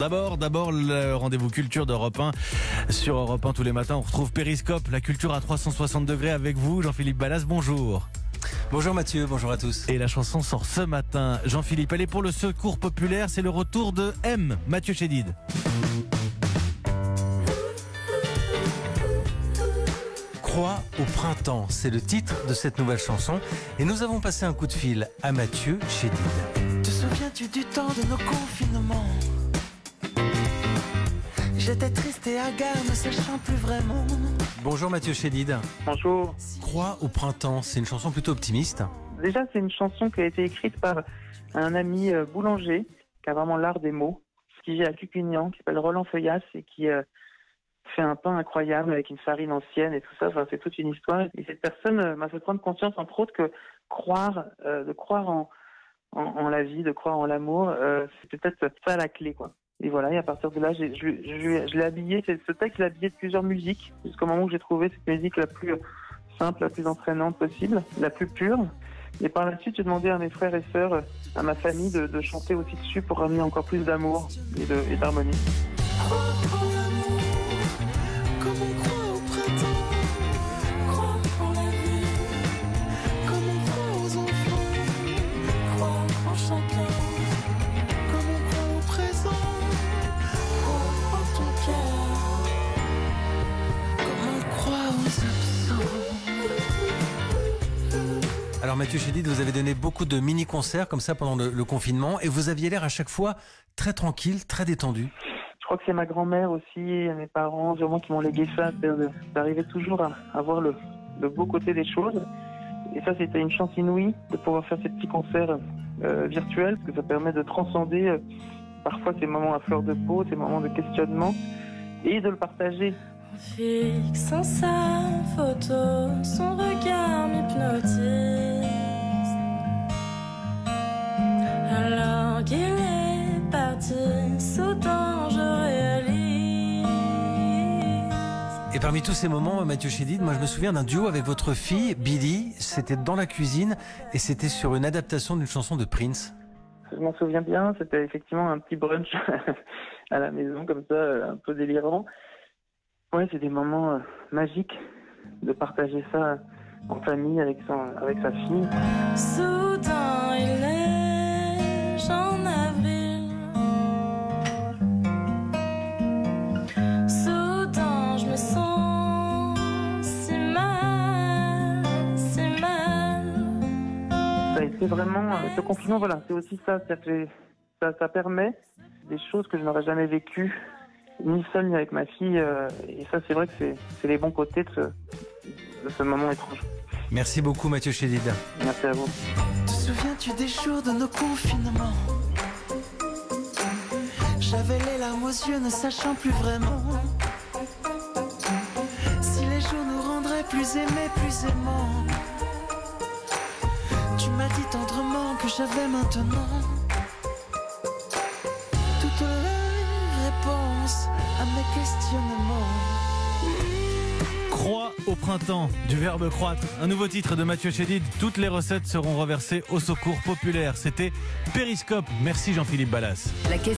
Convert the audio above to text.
D'abord, d'abord le rendez-vous culture d'Europe 1 sur Europe 1 tous les matins. On retrouve Périscope, la culture à 360 degrés avec vous, Jean-Philippe Ballas. Bonjour. Bonjour Mathieu, bonjour à tous. Et la chanson sort ce matin. Jean-Philippe, elle est pour le secours populaire. C'est le retour de M, Mathieu Chédid. Croix au printemps, c'est le titre de cette nouvelle chanson. Et nous avons passé un coup de fil à Mathieu Chédid. Te souviens-tu du temps de nos confinements? J'étais triste et hagard, ne sachant plus vraiment. Bonjour Mathieu Chédid. Bonjour. Croix au printemps, c'est une chanson plutôt optimiste. Déjà, c'est une chanson qui a été écrite par un ami euh, boulanger qui a vraiment l'art des mots, qui vit à Cucugnan, qui s'appelle Roland Feuillas et qui euh, fait un pain incroyable avec une farine ancienne et tout ça. Enfin, c'est toute une histoire. Et cette personne euh, m'a fait prendre conscience, entre autres, que croire, euh, de croire en, en, en la vie, de croire en l'amour, euh, c'est peut-être ça la clé, quoi. Et voilà, et à partir de là, je, l'ai habillé, ce texte, je l'ai habillé de plusieurs musiques, jusqu'au moment où j'ai trouvé cette musique la plus simple, la plus entraînante possible, la plus pure. Et par la suite, j'ai demandé à mes frères et sœurs, euh, à ma famille, de, chanter aussi dessus pour ramener encore plus d'amour et d'harmonie. Alors Mathieu Chédid, vous avez donné beaucoup de mini-concerts comme ça pendant le, le confinement et vous aviez l'air à chaque fois très tranquille, très détendu. Je crois que c'est ma grand-mère aussi, et mes parents, vraiment, qui m'ont légué ça, d'arriver toujours à, à voir le, le beau côté des choses. Et ça, c'était une chance inouïe de pouvoir faire ces petits concerts euh, virtuels, parce que ça permet de transcender euh, parfois ces moments à fleur de peau, ces moments de questionnement, et de le partager. Fixant sa photo, son Et parmi tous ces moments, Mathieu Chédid, moi je me souviens d'un duo avec votre fille, Billy. C'était dans la cuisine et c'était sur une adaptation d'une chanson de Prince. Je m'en souviens bien, c'était effectivement un petit brunch à la maison, comme ça, euh, un peu délirant. Ouais, c'est des moments euh, magiques de partager ça en famille avec, son, avec sa fille. Soudain il neige Ça été vraiment, euh, ce confinement, voilà, c'est aussi ça, c'est-à-dire que j'ai- ça, ça permet des choses que je n'aurais jamais vécues, ni seul ni avec ma fille, euh, et ça c'est vrai que c'est c'est les bons côtés de ce, de ce moment étrange. Merci beaucoup Mathieu Chédid. Merci à vous. Te souviens-tu des jours de nos confinements? J'avais les larmes aux yeux, ne sachant plus vraiment si les jours nous rendraient plus aimés, plus aimants. Tu m'as dit tendrement que j'avais maintenant toutes les réponses à mes questionnements. Croix au printemps, du verbe croître. Un nouveau titre de Mathieu Chédid. Toutes les recettes seront reversées au secours populaire. C'était Périscope. Merci Jean-Philippe Ballas.